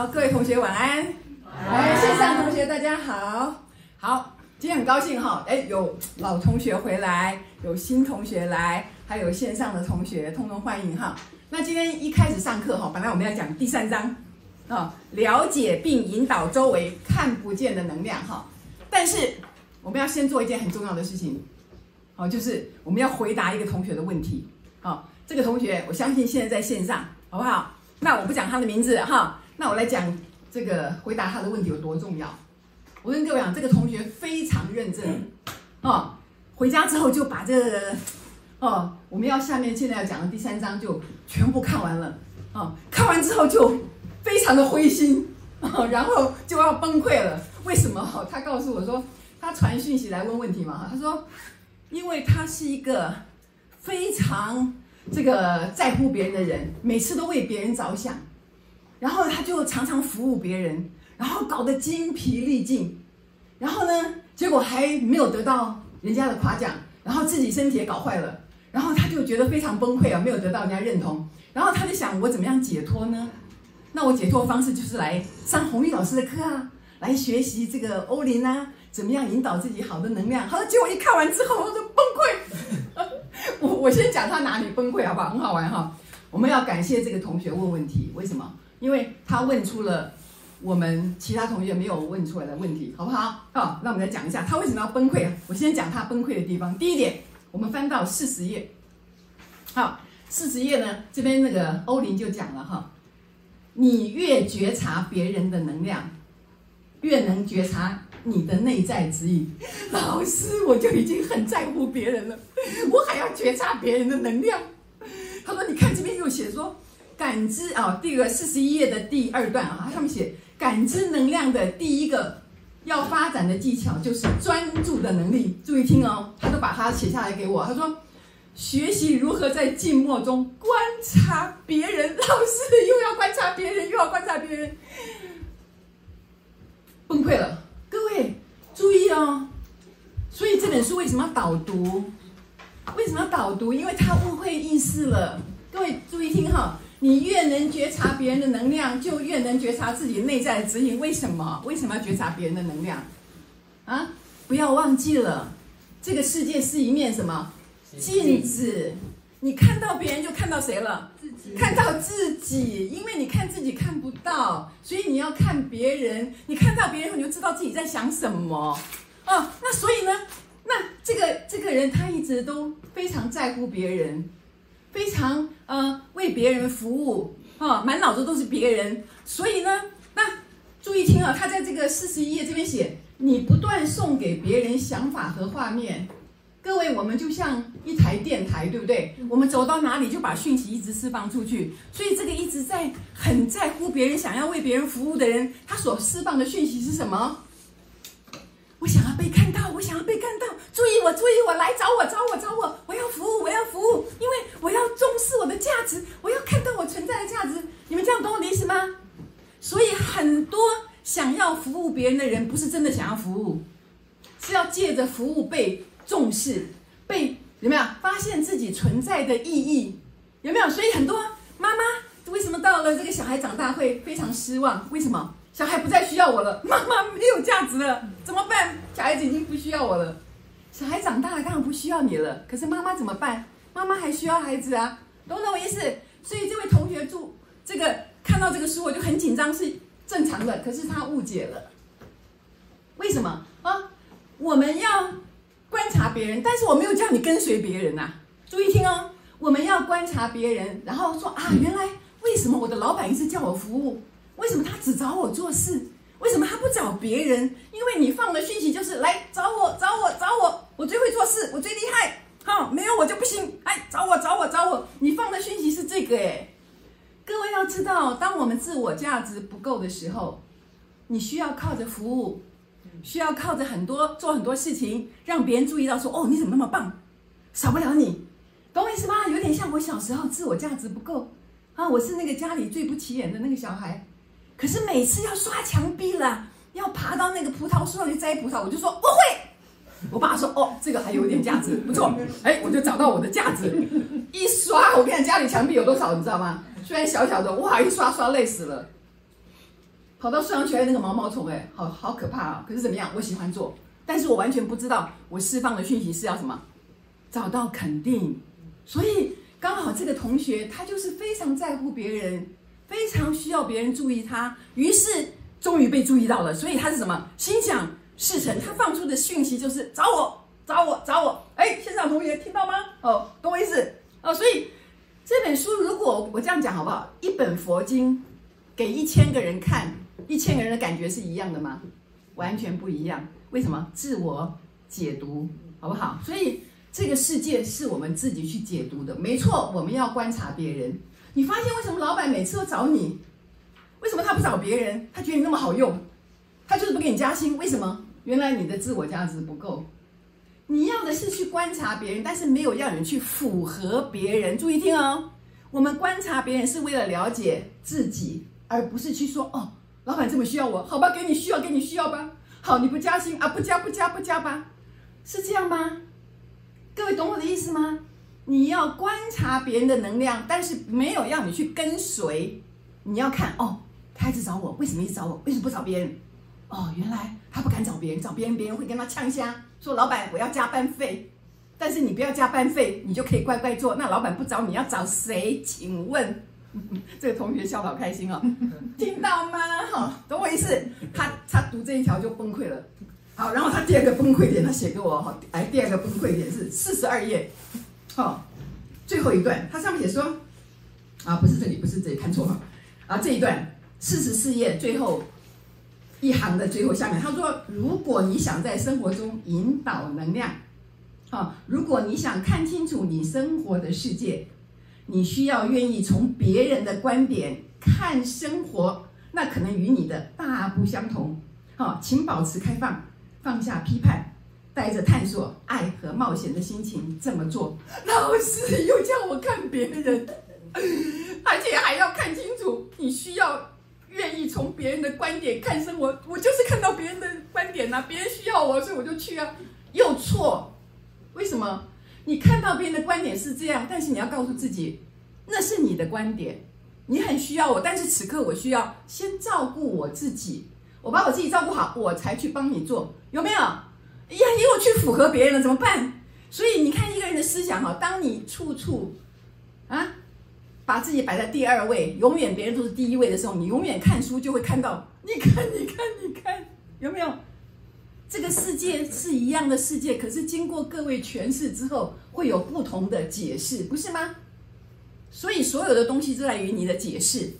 好，各位同学晚安。哎，线上同学大家好。好，今天很高兴哈，哎，有老同学回来，有新同学来，还有线上的同学，通通欢迎哈。那今天一开始上课哈，本来我们要讲第三章啊，了解并引导周围看不见的能量哈。但是我们要先做一件很重要的事情，好，就是我们要回答一个同学的问题。好，这个同学我相信现在在线上，好不好？那我不讲他的名字哈，那我来讲这个回答他的问题有多重要。我跟各位讲，这个同学非常认真哦，回家之后就把这个哦，我们要下面现在要讲的第三章就全部看完了哦，看完之后就非常的灰心哦，然后就要崩溃了。为什么？他告诉我说，他传讯息来问问题嘛，他说，因为他是一个非常。这个在乎别人的人，每次都为别人着想，然后他就常常服务别人，然后搞得精疲力尽，然后呢，结果还没有得到人家的夸奖，然后自己身体也搞坏了，然后他就觉得非常崩溃啊，没有得到人家认同，然后他就想，我怎么样解脱呢？那我解脱方式就是来上红玉老师的课啊，来学习这个欧林啊，怎么样引导自己好的能量。好了，结果一看完之后，我就崩溃。我我先讲他哪里崩溃好不好？很好玩哈。我们要感谢这个同学问问题，为什么？因为他问出了我们其他同学没有问出来的问题，好不好？好，那我们来讲一下他为什么要崩溃啊。我先讲他崩溃的地方。第一点，我们翻到四十页。好，四十页呢，这边那个欧林就讲了哈，你越觉察别人的能量，越能觉察。你的内在指引，老师，我就已经很在乎别人了，我还要觉察别人的能量。他说：“你看这边又写说，感知啊，第二个四十一页的第二段啊，上面写感知能量的第一个要发展的技巧就是专注的能力。注意听哦，他都把它写下来给我。他说，学习如何在静默中观察别人。老师又要观察别人，又要观察别人，崩溃了。”各位注意哦，所以这本书为什么要导读？为什么要导读？因为他误会意思了。各位注意听哈，你越能觉察别人的能量，就越能觉察自己内在的指引。为什么？为什么要觉察别人的能量？啊，不要忘记了，这个世界是一面什么镜子？你看到别人就看到谁了？自己。看到自己，因为你看自己看不到，所以你要看别人。你看到别人后，你就知道自己在想什么。哦，那所以呢，那这个这个人他一直都非常在乎别人，非常呃为别人服务，啊、满脑子都是别人。所以呢，那注意听啊，他在这个四十一页这边写，你不断送给别人想法和画面。各位，我们就像一台电台，对不对？我们走到哪里就把讯息一直释放出去。所以，这个一直在很在乎别人、想要为别人服务的人，他所释放的讯息是什么？我想要被看到，我想要被看到。注意我，注意我，来找我，找我，找我！服务，我要服务，因为我要重视我的价值，我要看到我存在的价值。你们这样懂我的意思吗？所以，很多想要服务别人的人，不是真的想要服务，是要借着服务被。重视被有没有发现自己存在的意义？有没有？所以很多妈妈为什么到了这个小孩长大会非常失望？为什么小孩不再需要我了？妈妈没有价值了，怎么办？小孩子已经不需要我了，小孩长大了当然不需要你了。可是妈妈怎么办？妈妈还需要孩子啊，懂不懂我意思？所以这位同学注这个看到这个书我就很紧张，是正常的。可是他误解了，为什么啊？我们要。观察别人，但是我没有叫你跟随别人呐、啊。注意听哦，我们要观察别人，然后说啊，原来为什么我的老板一直叫我服务？为什么他只找我做事？为什么他不找别人？因为你放的讯息就是来找我，找我，找我，我最会做事，我最厉害。好、没有我就不行。哎，找我，找我，找我。你放的讯息是这个哎。各位要知道，当我们自我价值不够的时候，你需要靠着服务。需要靠着很多做很多事情，让别人注意到说：“哦，你怎么那么棒？少不了你，懂我意思吗？有点像我小时候自我价值不够啊，我是那个家里最不起眼的那个小孩，可是每次要刷墙壁了，要爬到那个葡萄树上去摘葡萄，我就说我会。我爸说：哦，这个还有点价值，不错。哎，我就找到我的价值，一刷，我看家里墙壁有多少，你知道吗？虽然小小的，哇，一刷刷累死了。跑到树上去爱那个毛毛虫，哎，好好可怕啊！可是怎么样？我喜欢做，但是我完全不知道我释放的讯息是要什么，找到肯定。所以刚好这个同学他就是非常在乎别人，非常需要别人注意他，于是终于被注意到了。所以他是什么？心想事成，他放出的讯息就是找我，找我，找我。哎，现场同学听到吗？哦，懂我意思哦。所以这本书，如果我这样讲好不好？一本佛经给一千个人看。一千个人的感觉是一样的吗？完全不一样。为什么？自我解读，好不好？所以这个世界是我们自己去解读的。没错，我们要观察别人。你发现为什么老板每次都找你？为什么他不找别人？他觉得你那么好用，他就是不给你加薪。为什么？原来你的自我价值不够。你要的是去观察别人，但是没有要你去符合别人。注意听哦，我们观察别人是为了了解自己，而不是去说哦。老板这么需要我，好吧，给你需要，给你需要吧。好，你不加薪啊？不加，不加，不加吧？是这样吗？各位懂我的意思吗？你要观察别人的能量，但是没有让你去跟随。你要看哦，他一直找我，为什么一直找我？为什么不找别人？哦，原来他不敢找别人，找别人别人会跟他呛声，说老板我要加班费。但是你不要加班费，你就可以乖乖做。那老板不找你要找谁？请问？这个同学笑得好开心哦，听到吗？好，懂我意思？他他读这一条就崩溃了。好，然后他第二个崩溃点，他写给我哈，哎，第二个崩溃点是四十二页，好，最后一段，他上面写说，啊，不是这里，不是这里，看错了，啊，这一段四十四页最后一行的最后下面，他说，如果你想在生活中引导能量，啊，如果你想看清楚你生活的世界。你需要愿意从别人的观点看生活，那可能与你的大不相同。好，请保持开放，放下批判，带着探索、爱和冒险的心情这么做。老师又叫我看别人，而且还要看清楚。你需要愿意从别人的观点看生活。我就是看到别人的观点呐，别人需要我，所以我就去啊。又错，为什么？你看到别人的观点是这样，但是你要告诉自己，那是你的观点。你很需要我，但是此刻我需要先照顾我自己，我把我自己照顾好，我才去帮你做，有没有？呀，又去符合别人了，怎么办？所以你看一个人的思想哈，当你处处啊把自己摆在第二位，永远别人都是第一位的时候，你永远看书就会看到，你看，你看，你看，有没有？这个世界是一样的世界，可是经过各位诠释之后，会有不同的解释，不是吗？所以所有的东西都在于你的解释，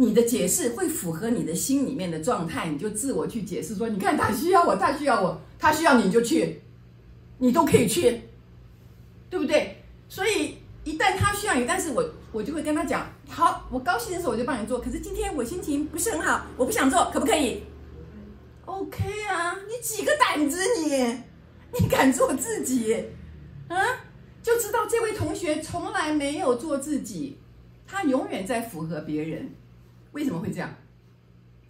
你的解释会符合你的心里面的状态，你就自我去解释说：你看他需要我，他需要我，他需要你就去，你都可以去，对不对？所以一旦他需要你，但是我我就会跟他讲：好，我高兴的时候我就帮你做，可是今天我心情不是很好，我不想做，可不可以？OK 啊，你几个胆子你，你敢做自己，啊？就知道这位同学从来没有做自己，他永远在符合别人。为什么会这样？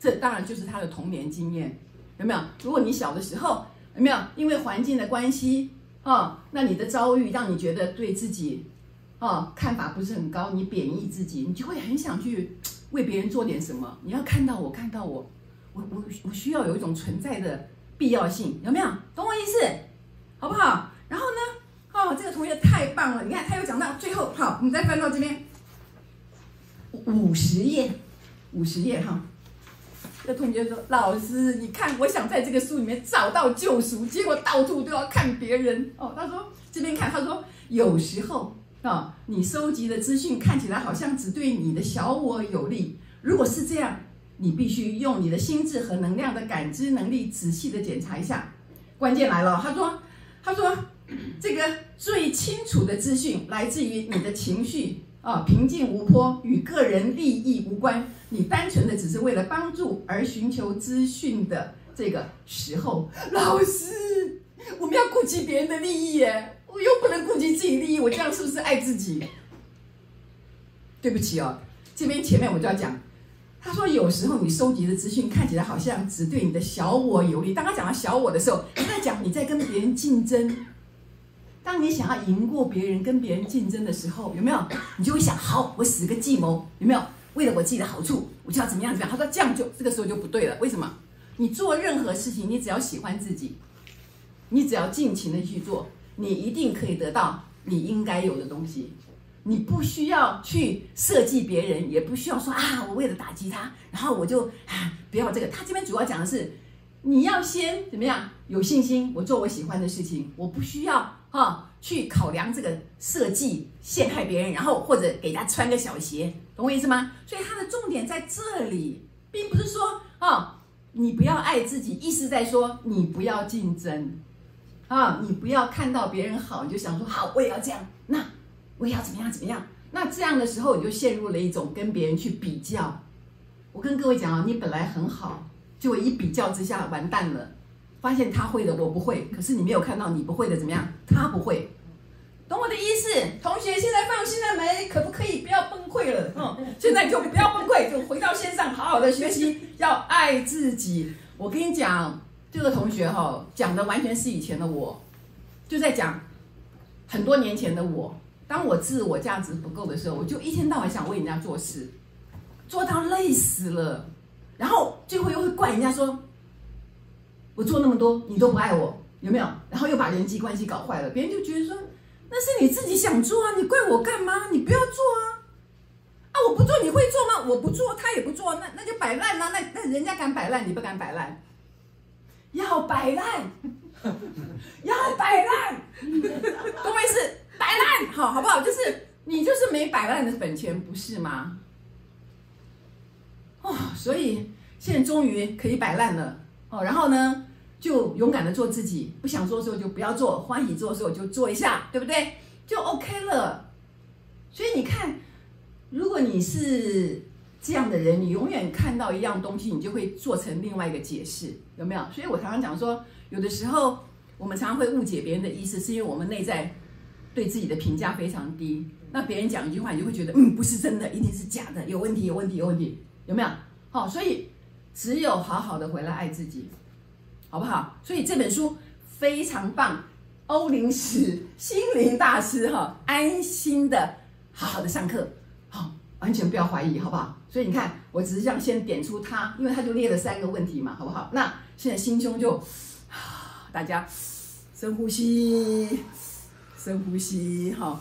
这当然就是他的童年经验，有没有？如果你小的时候有没有因为环境的关系啊，那你的遭遇让你觉得对自己啊看法不是很高，你贬义自己，你就会很想去为别人做点什么。你要看到我，看到我。我我我需要有一种存在的必要性，有没有？懂我意思，好不好？然后呢？哦，这个同学太棒了！你看，他又讲到最后，好，你再翻到这边五十页，五十页哈。这同学说：“老师，你看，我想在这个书里面找到救赎，结果到处都要看别人。”哦，他说这边看，他说有时候啊、你收集的资讯看起来好像只对你的小我有利。如果是这样。你必须用你的心智和能量的感知能力仔细的检查一下。关键来了，他说：“他说，这个最清楚的资讯来自于你的情绪啊，平静无波，与个人利益无关。你单纯的只是为了帮助而寻求资讯的这个时候，老师，我们要顾及别人的利益耶，我又不能顾及自己利益，我这样是不是爱自己？对不起哦，这边前面我就要讲。”他说：“有时候你收集的资讯看起来好像只对你的小我有利。当他讲到小我的时候，他讲你在跟别人竞争。当你想要赢过别人、跟别人竞争的时候，有没有？你就会想：好，我使个计谋，有没有？为了我自己的好处，我就要怎么样怎么样。他说这样就这个时候就不对了。为什么？你做任何事情，你只要喜欢自己，你只要尽情的去做，你一定可以得到你应该有的东西。你不需要去设计别人，也不需要说啊，我为了打击他，然后我就啊不要这个。他这边主要讲的是，你要先怎么样有信心，我做我喜欢的事情，我不需要哈去考量这个设计陷害别人，然后或者给他穿个小鞋，懂我意思吗？所以他的重点在这里，并不是说啊你不要爱自己，意思在说你不要竞争啊，你不要看到别人好你就想说好我也要这样那。我也要怎么样怎么样？那这样的时候，你就陷入了一种跟别人去比较。我跟各位讲啊，你本来很好，就一比较之下完蛋了。发现他会的我不会，可是你没有看到你不会的怎么样？他不会，懂我的意思？同学，现在放心了没？可不可以不要崩溃了？嗯，现在就不要崩溃，就回到线上，好好的学习，要爱自己。我跟你讲，这个同学哈，讲的完全是以前的我，就在讲很多年前的我。当我自我价值不够的时候，我就一天到晚想为人家做事，做到累死了，然后最后又会怪人家说，我做那么多你都不爱我，有没有？然后又把人际关系搞坏了，别人就觉得说，那是你自己想做啊，你怪我干嘛？你不要做啊！啊，我不做你会做吗？我不做他也不做，那那就摆烂啊！那那人家敢摆烂，你不敢摆烂？要摆烂，要摆烂，懂我意思？摆烂，好好不好？就是你就是没摆烂的本钱，不是吗？哦，所以现在终于可以摆烂了哦。然后呢，就勇敢的做自己，不想做的时候就不要做，欢喜做的时候就做一下，对不对？就 OK 了。所以你看，如果你是这样的人，你永远看到一样东西，你就会做成另外一个解释，有没有？所以我常常讲说，有的时候我们常常会误解别人的意思，是因为我们内在。对自己的评价非常低，那别人讲一句话，你就会觉得，嗯，不是真的，一定是假的，有问题，有问题，有问题，有没有？好，所以只有好好的回来爱自己，好不好？所以这本书非常棒，欧林史心灵大师哈，安心的好好的上课，好，完全不要怀疑，好不好？所以你看，我只是这样先点出他，因为他就列了三个问题嘛，好不好？那现在心胸就，大家深呼吸。深呼吸，哈。